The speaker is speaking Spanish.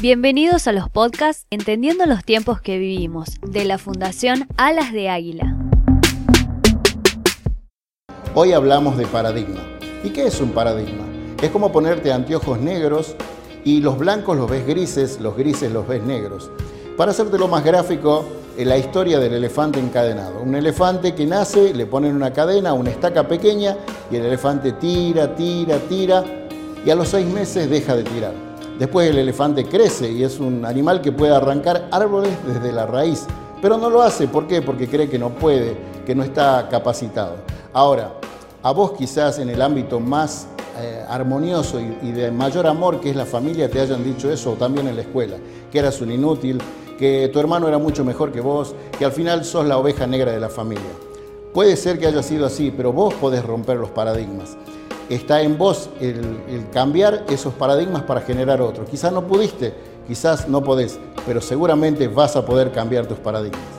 Bienvenidos a los podcasts Entendiendo los tiempos que vivimos, de la Fundación Alas de Águila. Hoy hablamos de paradigma. ¿Y qué es un paradigma? Es como ponerte anteojos negros y los blancos los ves grises, los grises los ves negros. Para hacértelo más gráfico, la historia del elefante encadenado. Un elefante que nace, le ponen una cadena, una estaca pequeña y el elefante tira, tira, tira y a los seis meses deja de tirar. Después el elefante crece y es un animal que puede arrancar árboles desde la raíz, pero no lo hace. ¿Por qué? Porque cree que no puede, que no está capacitado. Ahora, a vos quizás en el ámbito más eh, armonioso y, de mayor amor que es la familia te hayan dicho eso, o también en la escuela, que eras un inútil, que tu hermano era mucho mejor que vos, que al final sos la oveja negra de la familia. Puede ser que haya sido así, pero vos podés romper los paradigmas está en vos el, cambiar esos paradigmas para generar otros. Quizás no pudiste, quizás no podés, pero seguramente vas a poder cambiar tus paradigmas.